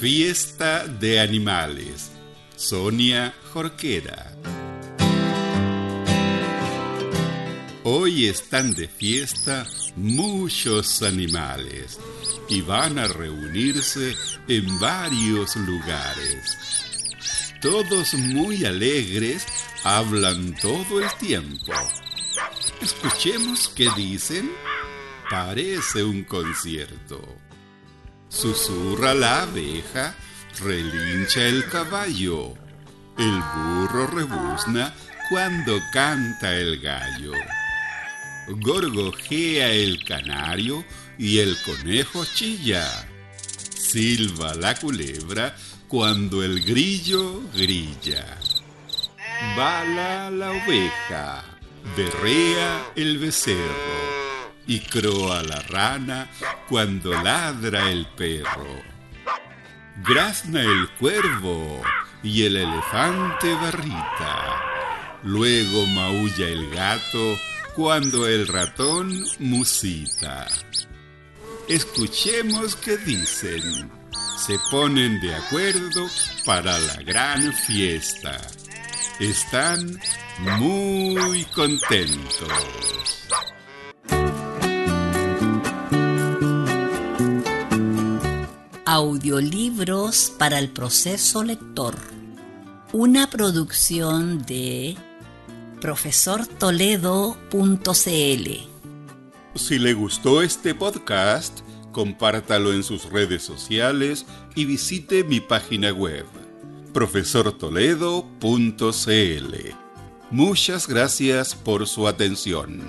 Fiesta de Animales. Sonia Jorquera. Hoy están de fiesta muchos animales y van a reunirse en varios lugares. Todos muy alegres hablan todo el tiempo. Escuchemos qué dicen. Parece un concierto. Susurra la abeja, relincha el caballo. El burro rebuzna cuando canta el gallo. Gorgojea el canario y el conejo chilla. Silba la culebra cuando el grillo grilla. Bala la oveja, berrea el becerro y croa la rana cuando ladra el perro. Grazna el cuervo y el elefante barrita. Luego maulla el gato cuando el ratón musita. Escuchemos qué dicen. Se ponen de acuerdo para la gran fiesta. Están muy contentos. Audiolibros para el proceso lector. Una producción de profesortoledo.cl. Si le gustó este podcast, compártalo en sus redes sociales y visite mi página web profesortoledo.cl. Muchas gracias por su atención.